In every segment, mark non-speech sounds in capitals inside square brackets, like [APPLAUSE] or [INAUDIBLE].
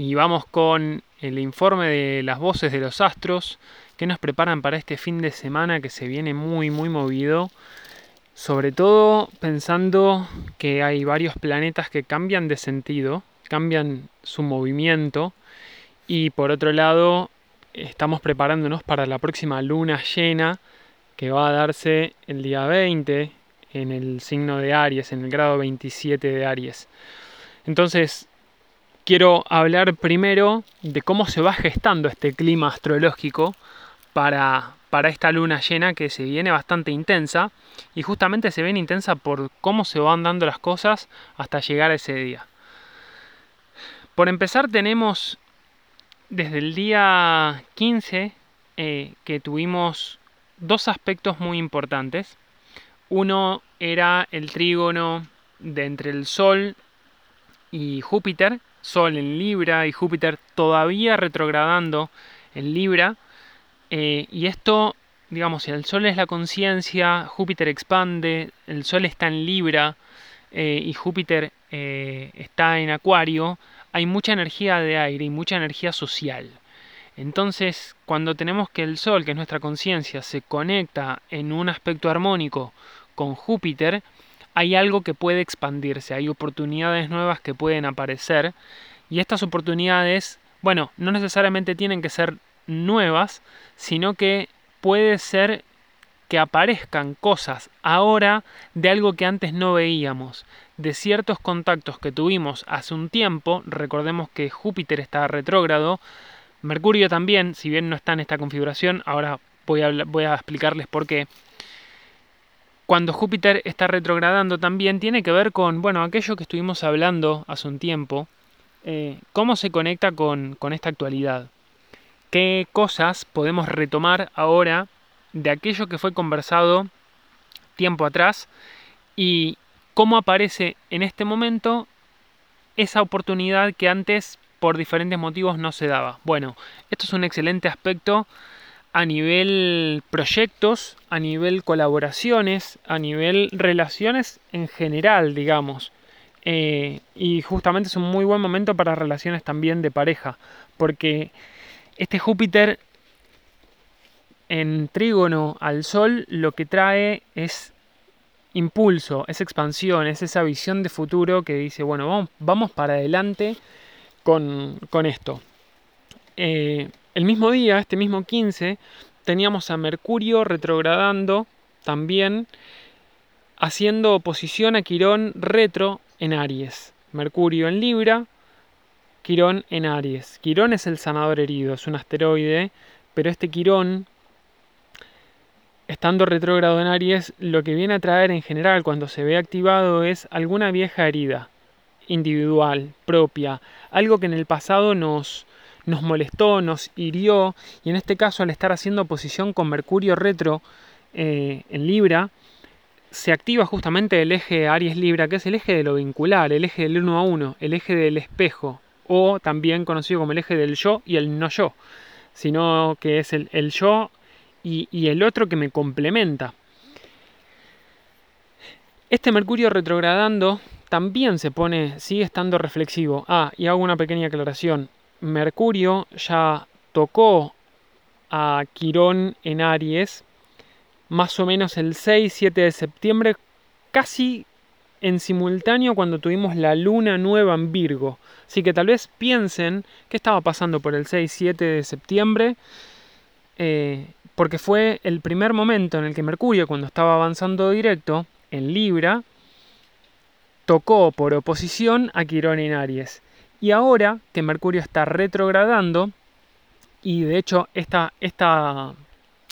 y vamos con el informe de las voces de los astros que nos preparan para este fin de semana que se viene muy muy movido. Sobre todo pensando que hay varios planetas que cambian de sentido, cambian su movimiento y por otro lado estamos preparándonos para la próxima luna llena que va a darse el día 20 en el signo de Aries, en el grado 27 de Aries. Entonces, quiero hablar primero de cómo se va gestando este clima astrológico para, para esta luna llena que se viene bastante intensa y justamente se viene intensa por cómo se van dando las cosas hasta llegar a ese día. Por empezar tenemos desde el día 15 eh, que tuvimos dos aspectos muy importantes. Uno era el trígono de entre el Sol y Júpiter, Sol en Libra y Júpiter todavía retrogradando en Libra. Eh, y esto, digamos, el Sol es la conciencia, Júpiter expande, el Sol está en Libra eh, y Júpiter eh, está en Acuario, hay mucha energía de aire y mucha energía social. Entonces, cuando tenemos que el Sol, que es nuestra conciencia, se conecta en un aspecto armónico con Júpiter, hay algo que puede expandirse, hay oportunidades nuevas que pueden aparecer y estas oportunidades, bueno, no necesariamente tienen que ser nuevas, sino que puede ser que aparezcan cosas ahora de algo que antes no veíamos, de ciertos contactos que tuvimos hace un tiempo, recordemos que Júpiter está retrógrado, Mercurio también, si bien no está en esta configuración, ahora voy a, voy a explicarles por qué, cuando Júpiter está retrogradando también tiene que ver con, bueno, aquello que estuvimos hablando hace un tiempo, eh, cómo se conecta con, con esta actualidad. ¿Qué cosas podemos retomar ahora de aquello que fue conversado tiempo atrás y cómo aparece en este momento esa oportunidad que antes por diferentes motivos no se daba. Bueno, esto es un excelente aspecto a nivel proyectos, a nivel colaboraciones, a nivel relaciones en general, digamos. Eh, y justamente es un muy buen momento para relaciones también de pareja, porque este Júpiter en trígono al Sol lo que trae es impulso, es expansión, es esa visión de futuro que dice, bueno, vamos, vamos para adelante con, esto. Eh, el mismo día, este mismo 15, teníamos a Mercurio retrogradando también, haciendo oposición a Quirón retro en Aries. Mercurio en Libra, Quirón en Aries. Quirón es el sanador herido, es un asteroide, pero este Quirón, estando retrógrado en Aries, lo que viene a traer en general cuando se ve activado es alguna vieja herida individual, propia, algo que en el pasado nos, nos molestó, nos hirió, y en este caso al estar haciendo oposición con Mercurio retro eh, en Libra, se activa justamente el eje Aries-Libra, que es el eje de lo vincular, el eje del uno a uno, el eje del espejo, o también conocido como el eje del yo y el no yo, sino que es el, yo y, y el otro que me complementa. Este Mercurio retrogradando también se pone, sigue estando reflexivo. Ah, y hago una pequeña aclaración. Mercurio ya tocó a Quirón en Aries más o menos el 6-7 de septiembre, casi en simultáneo cuando tuvimos la luna nueva en Virgo. Así que tal vez piensen qué estaba pasando por el 6-7 de septiembre, eh, porque fue el primer momento en el que Mercurio, cuando estaba avanzando directo en Libra, tocó por oposición a Quirón en Aries. Y ahora que Mercurio está retrogradando, y de hecho esta, esta,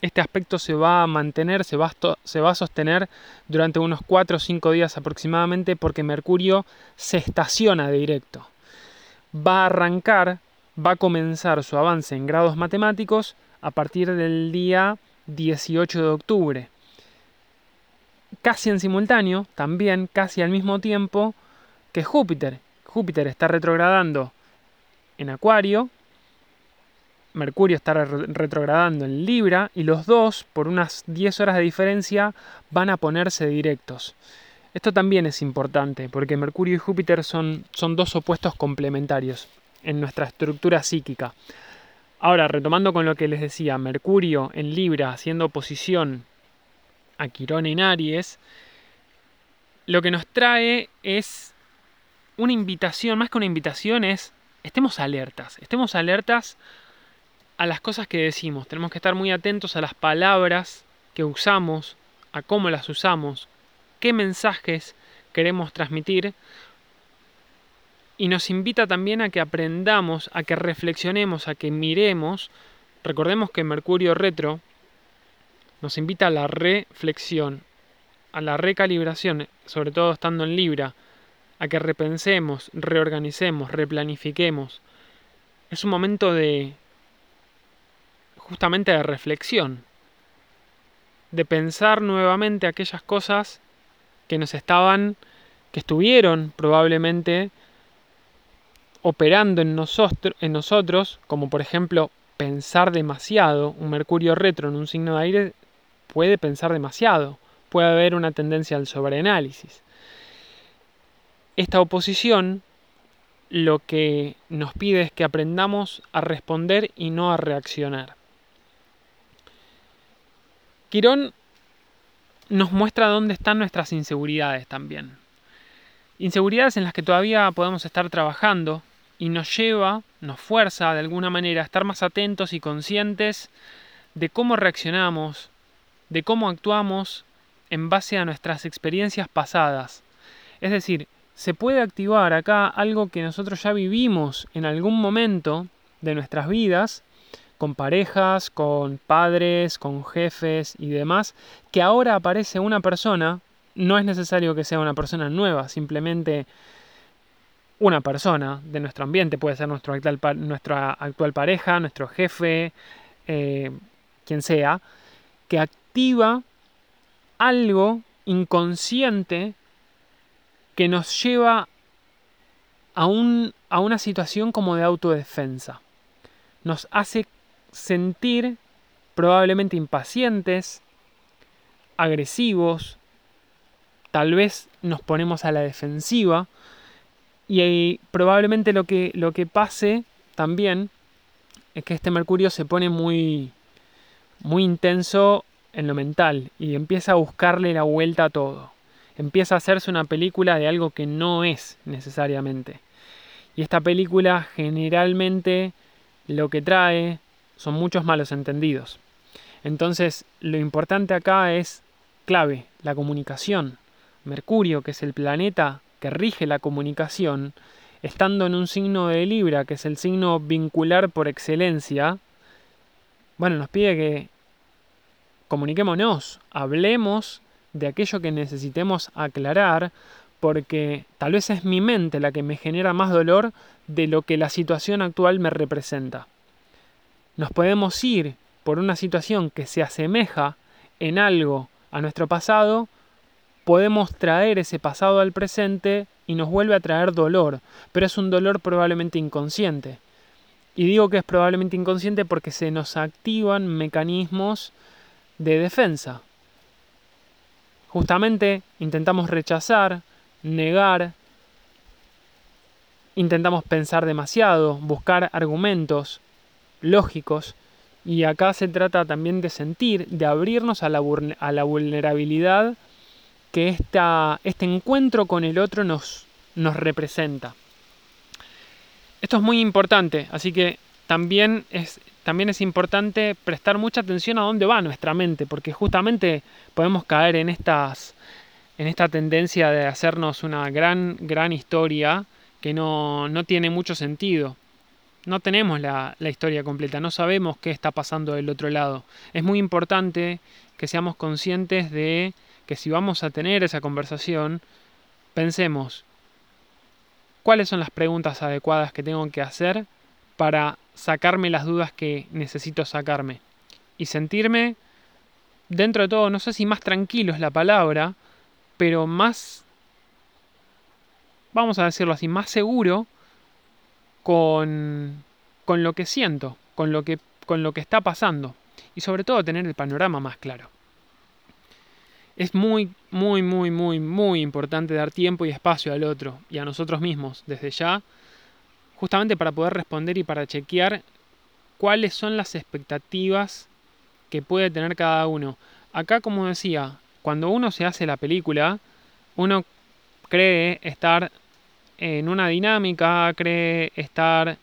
este aspecto se va a mantener, se va a, sostener durante unos 4 o 5 días aproximadamente porque Mercurio se estaciona directo. Va a arrancar, va a comenzar su avance en grados matemáticos a partir del día 18 de octubre. Casi en simultáneo, también casi al mismo tiempo que Júpiter, Júpiter está retrogradando en Acuario, Mercurio está retrogradando en Libra y los dos, por unas 10 horas de diferencia, van a ponerse directos. Esto también es importante porque Mercurio y Júpiter son, son dos opuestos complementarios. en nuestra estructura psíquica. Ahora, retomando con lo que les decía, Mercurio en Libra haciendo oposición a Quirón en Aries, lo que nos trae es una invitación, más que una invitación es, estemos alertas, estemos alertas a las cosas que decimos, tenemos que estar muy atentos a las palabras que usamos, a cómo las usamos, qué mensajes queremos transmitir, y nos invita también a que aprendamos, a que reflexionemos, a que miremos, recordemos que Mercurio retro nos invita a la reflexión, a la recalibración, sobre todo estando en Libra, a que repensemos, reorganicemos, replanifiquemos. Es un momento de justamente de reflexión, de pensar nuevamente aquellas cosas que nos estaban, que estuvieron probablemente operando en, nosotros, en nosotros, como por ejemplo pensar demasiado, un Mercurio retro en un signo de aire puede pensar demasiado, puede haber una tendencia al sobreanálisis. Esta oposición lo que nos pide es que aprendamos a responder y no a reaccionar. Quirón nos muestra dónde están nuestras inseguridades también. Inseguridades en las que todavía podemos estar trabajando y nos lleva, nos fuerza de alguna manera a estar más atentos y conscientes de cómo reaccionamos, de cómo actuamos en base a nuestras experiencias pasadas. Es decir, se puede activar acá algo que nosotros ya vivimos en algún momento de nuestras vidas con parejas, con padres, con jefes y demás, que ahora aparece una persona, no es necesario que sea una persona nueva, simplemente una persona de nuestro ambiente, puede ser nuestro actual, nuestra actual pareja, nuestro jefe, eh, quien sea, que activa algo inconsciente que nos lleva a, un, a una situación como de autodefensa. Nos hace sentir probablemente impacientes, agresivos, tal vez nos ponemos a la defensiva y probablemente lo que, lo que pase también es que este Mercurio se pone muy, muy intenso en lo mental y empieza a buscarle la vuelta a todo. Empieza a hacerse una película de algo que no es necesariamente. Y esta película generalmente lo que trae son muchos malos entendidos. Entonces, lo importante acá es clave, la comunicación. Mercurio, que es el planeta que rige la comunicación, estando en un signo de Libra, que es el signo vincular por excelencia, bueno, nos pide que comuniquémonos, hablemos de aquello que necesitemos aclarar, porque tal vez es mi mente la que me genera más dolor de lo que la situación actual me representa nos podemos ir por una situación que se asemeja en algo a nuestro pasado, podemos traer ese pasado al presente y nos vuelve a traer dolor, pero es un dolor probablemente inconsciente. Y digo que es probablemente inconsciente porque se nos activan mecanismos de defensa. Justamente intentamos rechazar, negar, intentamos pensar demasiado, buscar argumentos, lógicos. Y acá se trata también de sentir, de abrirnos a la, vulnerabilidad que esta, este encuentro con el otro nos, nos representa. Esto es muy importante, así que también es, también es importante prestar mucha atención a dónde va nuestra mente, porque justamente podemos caer en, estas, en esta tendencia de hacernos una gran, gran historia que no, no tiene mucho sentido no tenemos la, historia completa, no sabemos qué está pasando del otro lado. Es muy importante que seamos conscientes de que si vamos a tener esa conversación, pensemos cuáles son las preguntas adecuadas que tengo que hacer para sacarme las dudas que necesito sacarme y sentirme dentro de todo, no sé si más tranquilo es la palabra, pero más, vamos a decirlo así, más seguro con, con lo que siento, con lo que, con lo que está pasando y sobre todo tener el panorama más claro. Es muy, muy, muy, muy, muy importante dar tiempo y espacio al otro y a nosotros mismos desde ya, justamente para poder responder y para chequear cuáles son las expectativas que puede tener cada uno. Acá, como decía, cuando uno se hace la película, uno cree estar en una dinámica, cree estar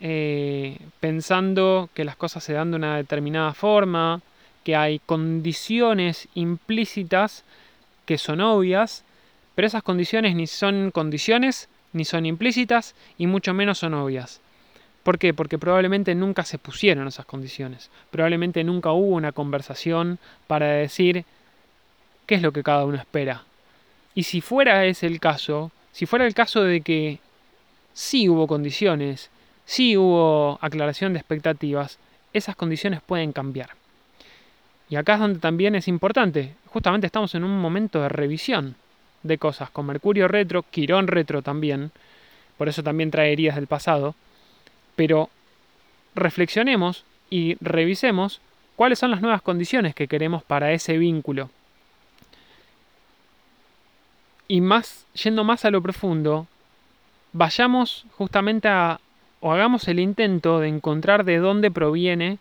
eh, pensando que las cosas se dan de una determinada forma, que hay condiciones implícitas que son obvias, pero esas condiciones ni son condiciones, ni son implícitas, y mucho menos son obvias. ¿Por qué? Porque probablemente nunca se pusieron esas condiciones. Probablemente nunca hubo una conversación para decir qué es lo que cada uno espera. Y si fuera ese el caso, si fuera el caso de que sí hubo condiciones, sí hubo aclaración de expectativas, esas condiciones pueden cambiar. Y acá es donde también es importante, justamente estamos en un momento de revisión de cosas, con Mercurio retro, Quirón retro también, por eso también traerías del pasado, pero reflexionemos y revisemos cuáles son las nuevas condiciones que queremos para ese vínculo. Y más, yendo más a lo profundo, vayamos justamente a, o hagamos el intento de encontrar de dónde proviene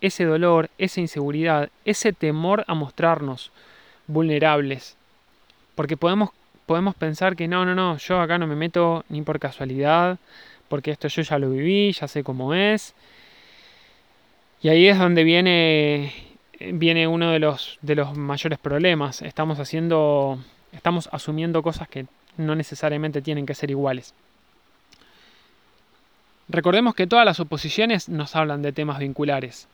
ese dolor, esa inseguridad, ese temor a mostrarnos vulnerables. Porque podemos, podemos pensar que no, no, no, yo acá no me meto ni por casualidad, porque esto yo ya lo viví, ya sé cómo es. Y ahí es donde viene, viene uno de los, de los mayores problemas. Estamos haciendo, estamos asumiendo cosas que no necesariamente tienen que ser iguales. Recordemos que todas las oposiciones nos hablan de temas vinculares.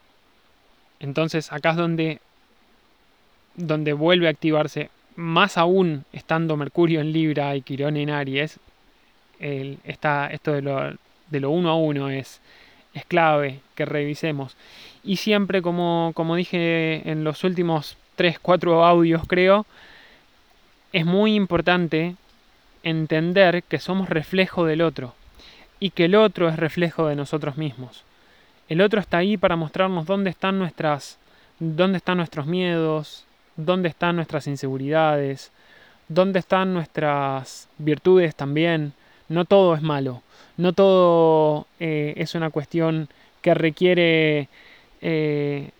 Entonces acá es donde, donde vuelve a activarse, más aún estando Mercurio en Libra y Quirón en Aries, el, esto de lo, uno a uno es, es clave que revisemos. Y siempre, como, como dije en los últimos 3, 4 audios creo, es muy importante entender que somos reflejo del otro y que el otro es reflejo de nosotros mismos. El otro está ahí para mostrarnos dónde están nuestras dónde están nuestros miedos, dónde están nuestras inseguridades, dónde están nuestras virtudes también. No todo es malo, no todo eh, es una cuestión que requiere eh,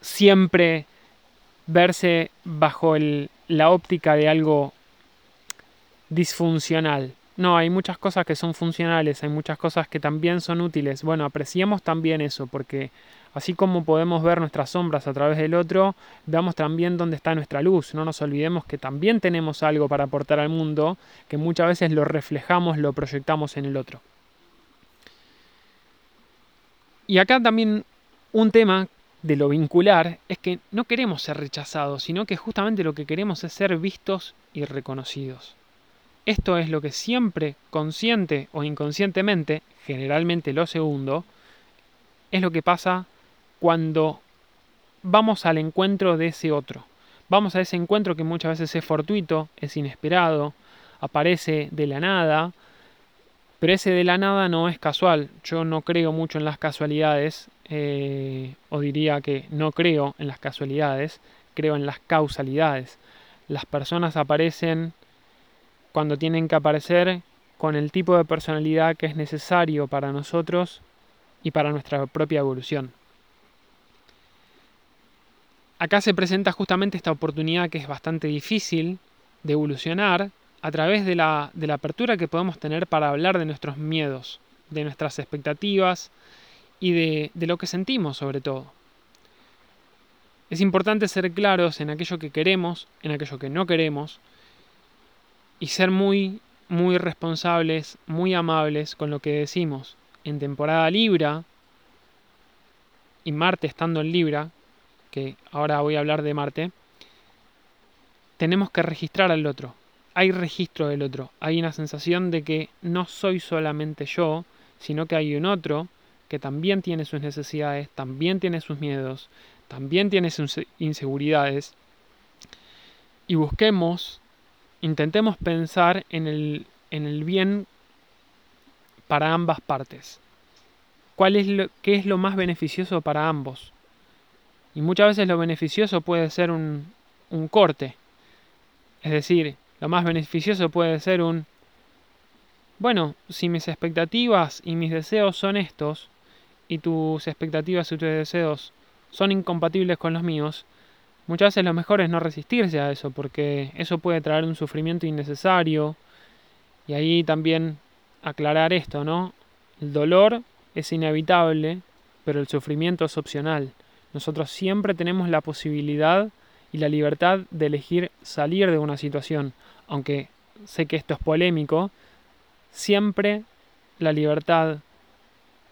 siempre verse bajo la óptica de algo disfuncional. No, hay muchas cosas que son funcionales, hay muchas cosas que también son útiles. Bueno, apreciemos también eso, porque así como podemos ver nuestras sombras a través del otro, veamos también dónde está nuestra luz. No nos olvidemos que también tenemos algo para aportar al mundo, que muchas veces lo reflejamos, lo proyectamos en el otro. Y acá también un tema de lo vincular es que no queremos ser rechazados, sino que justamente lo que queremos es ser vistos y reconocidos. Esto es lo que siempre, consciente o inconscientemente, generalmente lo segundo, es lo que pasa cuando vamos al encuentro de ese otro. Vamos a ese encuentro que muchas veces es fortuito, es inesperado, aparece de la nada, pero ese de la nada no es casual. Yo no creo mucho en las casualidades, eh, o diría que no creo en las casualidades, creo en las causalidades. Las personas aparecen cuando tienen que aparecer con el tipo de personalidad que es necesario para nosotros y para nuestra propia evolución. Acá se presenta justamente esta oportunidad que es bastante difícil de evolucionar a través de la, de la apertura que podemos tener para hablar de nuestros miedos, de nuestras expectativas y de, de lo que sentimos sobre todo. Es importante ser claros en aquello que queremos, en aquello que no queremos, y ser muy, muy responsables, muy amables con lo que decimos. En temporada Libra, y Marte estando en Libra, que ahora voy a hablar de Marte, tenemos que registrar al otro. Hay registro del otro. Hay una sensación de que no soy solamente yo, sino que hay un otro que también tiene sus necesidades, también tiene sus miedos, también tiene sus inseguridades. Y busquemos intentemos pensar en el, en el bien para ambas partes. ¿Cuál es lo, ¿Qué es lo más beneficioso para ambos? Y muchas veces lo beneficioso puede ser un, un corte. Es decir, lo más beneficioso puede ser un bueno, si mis expectativas y mis deseos son estos, y tus expectativas y tus deseos son incompatibles con los míos, muchas veces lo mejor es no resistirse a eso, porque eso puede traer un sufrimiento innecesario. Y ahí también aclarar esto, ¿no? El dolor es inevitable, pero el sufrimiento es opcional. Nosotros siempre tenemos la posibilidad y la libertad de elegir salir de una situación, aunque sé que esto es polémico, siempre la libertad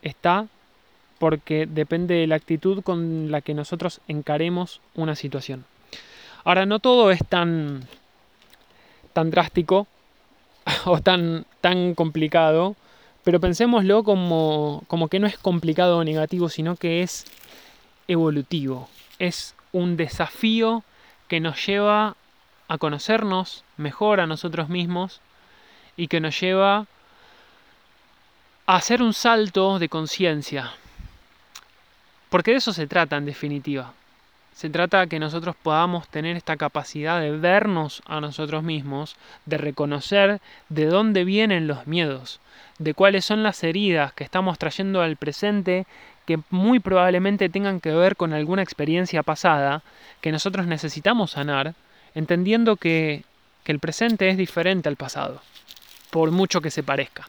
está porque depende de la actitud con la que nosotros encaremos una situación. Ahora, no todo es tan, tan drástico [LAUGHS] o tan, tan complicado, pero pensémoslo como, como que no es complicado o negativo, sino que es evolutivo. Es un desafío que nos lleva a conocernos mejor a nosotros mismos y que nos lleva a hacer un salto de conciencia, porque de eso se trata en definitiva. Se trata que nosotros podamos tener esta capacidad de vernos a nosotros mismos, de reconocer de dónde vienen los miedos, de cuáles son las heridas que estamos trayendo al presente que muy probablemente tengan que ver con alguna experiencia pasada que nosotros necesitamos sanar, entendiendo que, que el presente es diferente al pasado, por mucho que se parezca.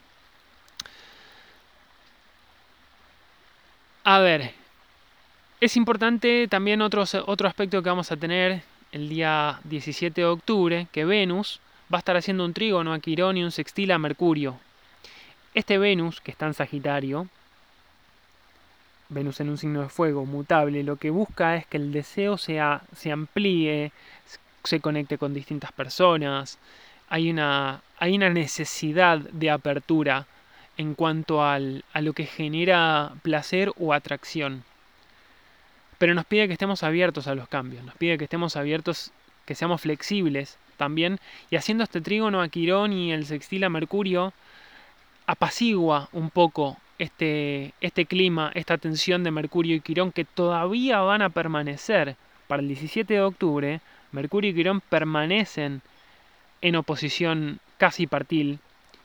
A ver, es importante también otro, aspecto que vamos a tener el día 17 de octubre, que Venus va a estar haciendo un trígono a Quirón y un sextil a Mercurio. Este Venus, que está en Sagitario, Venus en un signo de fuego, mutable, lo que busca es que el deseo sea, se amplíe, se conecte con distintas personas. Hay una, hay una necesidad de apertura en cuanto al, a lo que genera placer o atracción pero nos pide que estemos abiertos a los cambios, nos pide que estemos abiertos, que seamos flexibles también, y haciendo este trígono a Quirón y el sextil a Mercurio, apacigua un poco este, este clima, esta tensión de Mercurio y Quirón que todavía van a permanecer. Para el 17 de octubre, Mercurio y Quirón permanecen en oposición casi partil,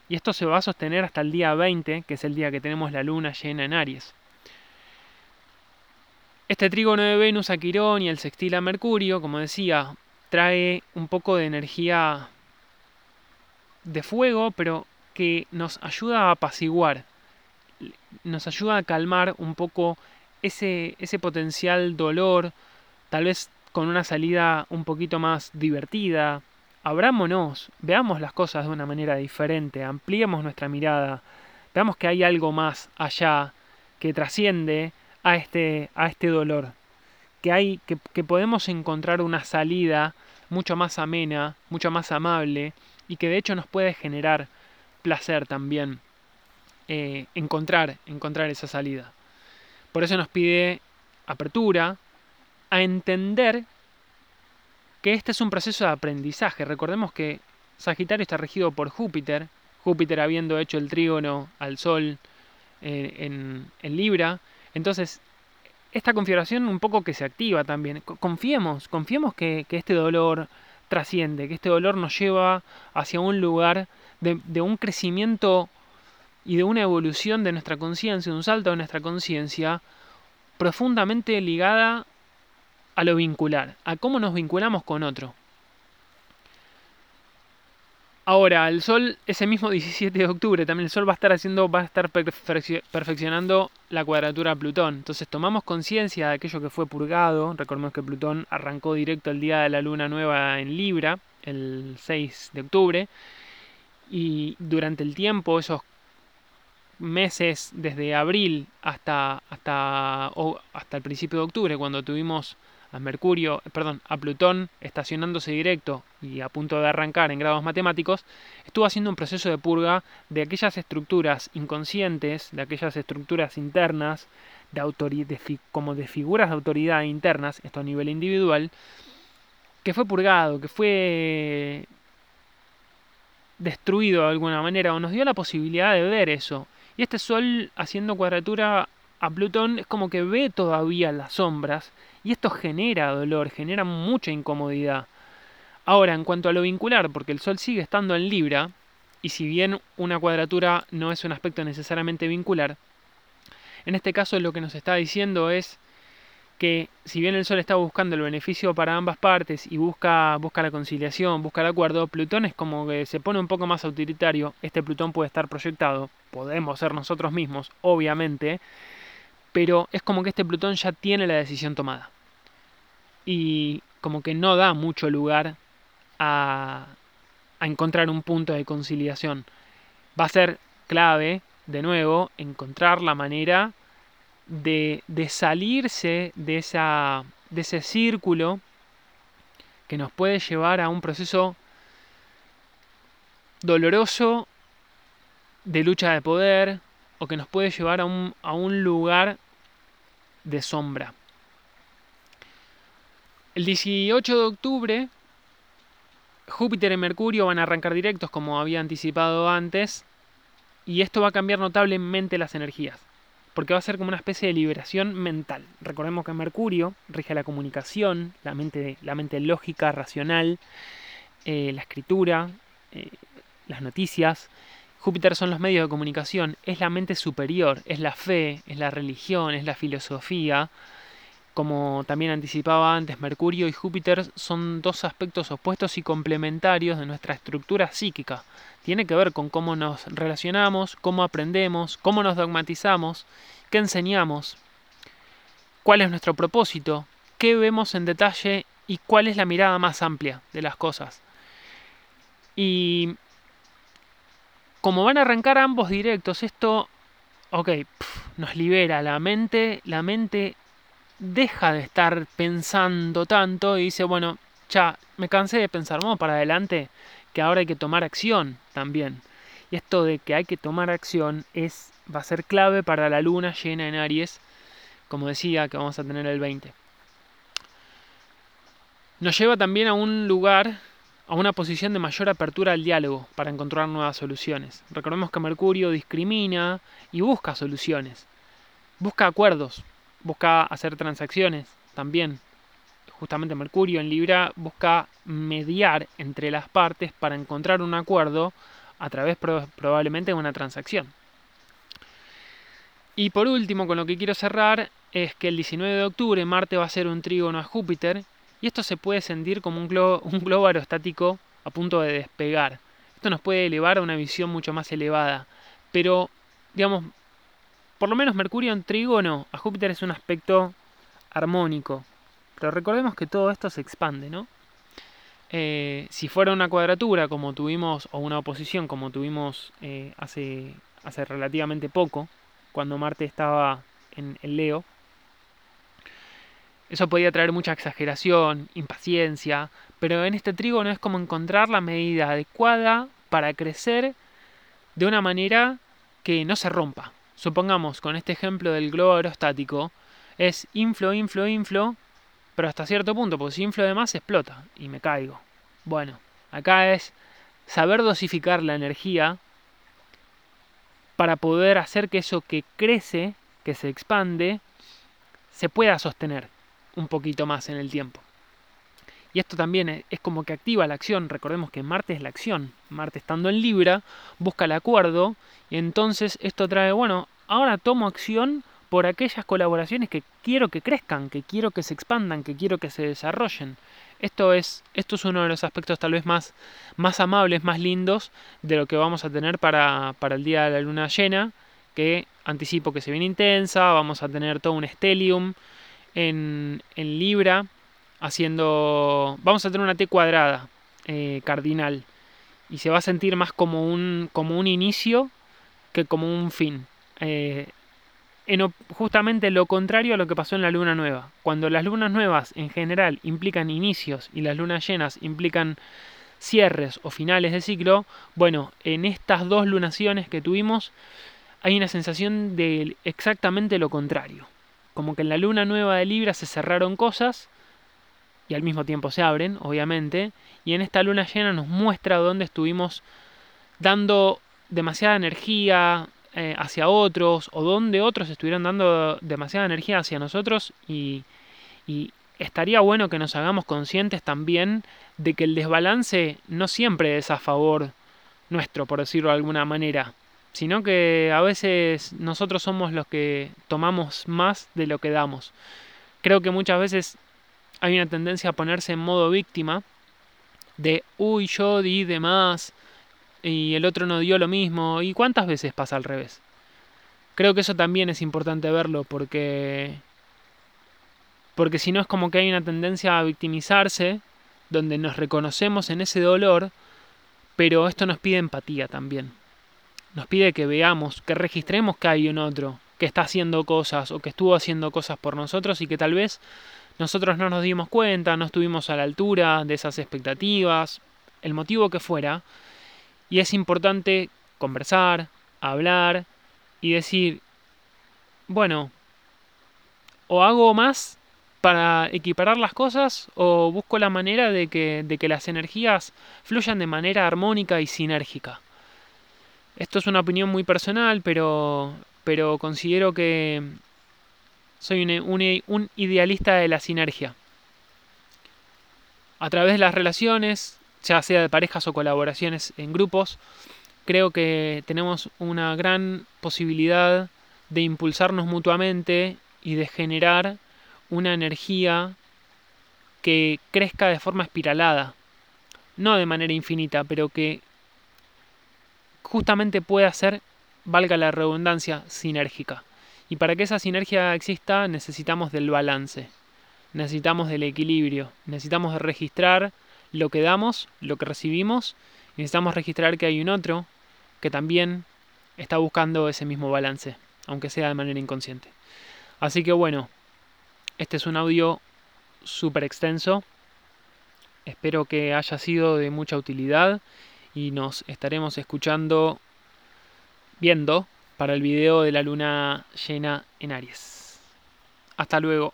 y esto se va a sostener hasta el día 20, que es el día que tenemos la luna llena en Aries. Este trígono de Venus a Quirón y el sextil a Mercurio, como decía, trae un poco de energía de fuego, pero que nos ayuda a apaciguar, nos ayuda a calmar un poco ese, ese potencial dolor, tal vez con una salida un poquito más divertida. Abrámonos, veamos las cosas de una manera diferente, ampliemos nuestra mirada, veamos que hay algo más allá que trasciende a este, a este dolor. Que, hay, que, podemos encontrar una salida mucho más amena, mucho más amable y que de hecho nos puede generar placer también eh, encontrar, encontrar esa salida. Por eso nos pide apertura a entender que este es un proceso de aprendizaje. Recordemos que Sagitario está regido por Júpiter, Júpiter habiendo hecho el trígono al Sol eh, en, en Libra, entonces, esta configuración un poco que se activa también. Confiemos, confiemos que, este dolor trasciende, que este dolor nos lleva hacia un lugar de, un crecimiento y de una evolución de nuestra conciencia, un salto de nuestra conciencia profundamente ligada a lo vincular, a cómo nos vinculamos con otro. Ahora, el Sol, ese mismo 17 de octubre, también el Sol va a estar haciendo, va a estar perfeccionando la cuadratura a Plutón. Entonces tomamos conciencia de aquello que fue purgado. Recordemos que Plutón arrancó directo el día de la luna nueva en Libra, el 6 de octubre. Y durante el tiempo, esos meses desde abril hasta, hasta, hasta el principio de octubre, cuando tuvimos a Mercurio, perdón, a Plutón estacionándose directo y a punto de arrancar en grados matemáticos, estuvo haciendo un proceso de purga de aquellas estructuras inconscientes, de aquellas estructuras internas, de, como de figuras de autoridad internas, esto a nivel individual, que fue purgado, que fue destruido de alguna manera, o nos dio la posibilidad de ver eso. Y este Sol haciendo cuadratura a Plutón es como que ve todavía las sombras y esto genera dolor, genera mucha incomodidad. Ahora, en cuanto a lo vincular, porque el Sol sigue estando en Libra, y si bien una cuadratura no es un aspecto necesariamente vincular, en este caso lo que nos está diciendo es que si bien el Sol está buscando el beneficio para ambas partes y busca, busca la conciliación, busca el acuerdo, Plutón es como que se pone un poco más autoritario. Este Plutón puede estar proyectado, podemos ser nosotros mismos, obviamente, pero es como que este Plutón ya tiene la decisión tomada. Y como que no da mucho lugar a, a encontrar un punto de conciliación. Va a ser clave, de nuevo, encontrar la manera de, salirse de, esa, de ese círculo que nos puede llevar a un proceso doloroso de lucha de poder o que nos puede llevar a un, a un lugar de sombra. El 18 de octubre, Júpiter y Mercurio van a arrancar directos como había anticipado antes, y esto va a cambiar notablemente las energías porque va a ser como una especie de liberación mental. Recordemos que Mercurio rige la comunicación, la mente, la mente lógica, racional, eh, la escritura, eh, las noticias. Júpiter son los medios de comunicación, es la mente superior, es la fe, es la religión, es la filosofía. Como también anticipaba antes, Mercurio y Júpiter son dos aspectos opuestos y complementarios de nuestra estructura psíquica tiene que ver con cómo nos relacionamos, cómo aprendemos, cómo nos dogmatizamos, qué enseñamos, cuál es nuestro propósito, qué vemos en detalle y cuál es la mirada más amplia de las cosas. Y como van a arrancar ambos directos, esto, ok, nos libera la mente, la mente deja de estar pensando tanto y dice, bueno, ya, me cansé de pensar, vamos para adelante, que ahora hay que tomar acción también. Y esto de que hay que tomar acción es, va a ser clave para la luna llena en Aries, como decía, que vamos a tener el 20. Nos lleva también a un lugar, a una posición de mayor apertura al diálogo para encontrar nuevas soluciones. Recordemos que Mercurio discrimina y busca soluciones, busca acuerdos, busca hacer transacciones también justamente Mercurio en Libra busca mediar entre las partes para encontrar un acuerdo a través probablemente de una transacción. Y por último, con lo que quiero cerrar, es que el 19 de octubre Marte va a hacer un trígono a Júpiter y esto se puede sentir como un globo, un globo aerostático a punto de despegar. Esto nos puede elevar a una visión mucho más elevada, pero digamos, por lo menos Mercurio en trígono a Júpiter es un aspecto armónico, pero recordemos que todo esto se expande, ¿no? Eh, si fuera una cuadratura como tuvimos, o una oposición como tuvimos eh, hace, hace relativamente poco, cuando Marte estaba en el Leo, eso podía traer mucha exageración, impaciencia, pero en este trígono es como encontrar la medida adecuada para crecer de una manera que no se rompa. Supongamos, con este ejemplo del globo aerostático, es inflo, inflo, inflo, pero hasta cierto punto, porque si inflo de más explota y me caigo. Bueno, acá es saber dosificar la energía para poder hacer que eso que crece, que se expande, se pueda sostener un poquito más en el tiempo. Y esto también es, como que activa la acción. Recordemos que Marte es la acción. Marte estando en Libra busca el acuerdo y entonces esto trae, bueno, ahora tomo acción por aquellas colaboraciones que quiero que crezcan, que quiero que se expandan, que quiero que se desarrollen. Esto es, esto es uno de los aspectos tal vez más, más amables, más lindos de lo que vamos a tener para, para el día de la luna llena, que anticipo que se viene intensa, vamos a tener todo un stellium en, Libra, haciendo, vamos a tener una T cuadrada eh, cardinal, y se va a sentir más como un, como un inicio que como un fin. Eh, en justamente lo contrario a lo que pasó en la luna nueva. Cuando las lunas nuevas en general implican inicios y las lunas llenas implican cierres o finales de ciclo, bueno, en estas dos lunaciones que tuvimos hay una sensación de exactamente lo contrario. Como que en la luna nueva de Libra se cerraron cosas y al mismo tiempo se abren, obviamente, y en esta luna llena nos muestra dónde estuvimos dando demasiada energía, eh, hacia otros o donde otros estuvieran dando demasiada energía hacia nosotros y, y estaría bueno que nos hagamos conscientes también de que el desbalance no siempre es a favor nuestro, por decirlo de alguna manera, sino que a veces nosotros somos los que tomamos más de lo que damos. Creo que muchas veces hay una tendencia a ponerse en modo víctima de, uy, yo di de más y el otro no dio lo mismo. ¿Y cuántas veces pasa al revés? Creo que eso también es importante verlo porque porque si no es como que hay una tendencia a victimizarse donde nos reconocemos en ese dolor, pero esto nos pide empatía también. Nos pide que veamos, que registremos que hay un otro que está haciendo cosas o que estuvo haciendo cosas por nosotros y que tal vez nosotros no nos dimos cuenta, no estuvimos a la altura de esas expectativas, el motivo que fuera. Y es importante conversar, hablar y decir, bueno, o hago más para equiparar las cosas o busco la manera de que, de que las energías fluyan de manera armónica y sinérgica. Esto es una opinión muy personal, pero, pero considero que soy un, un idealista de la sinergia. A través de las relaciones, ya sea de parejas o colaboraciones en grupos, creo que tenemos una gran posibilidad de impulsarnos mutuamente y de generar una energía que crezca de forma espiralada, no de manera infinita, pero que justamente pueda ser, valga la redundancia, sinérgica. Y para que esa sinergia exista necesitamos del balance, necesitamos del equilibrio, necesitamos registrar lo que damos, lo que recibimos, y necesitamos registrar que hay un otro que también está buscando ese mismo balance, aunque sea de manera inconsciente. Así que bueno, este es un audio súper extenso. Espero que haya sido de mucha utilidad y nos estaremos escuchando, viendo para el video de la luna llena en Aries. Hasta luego.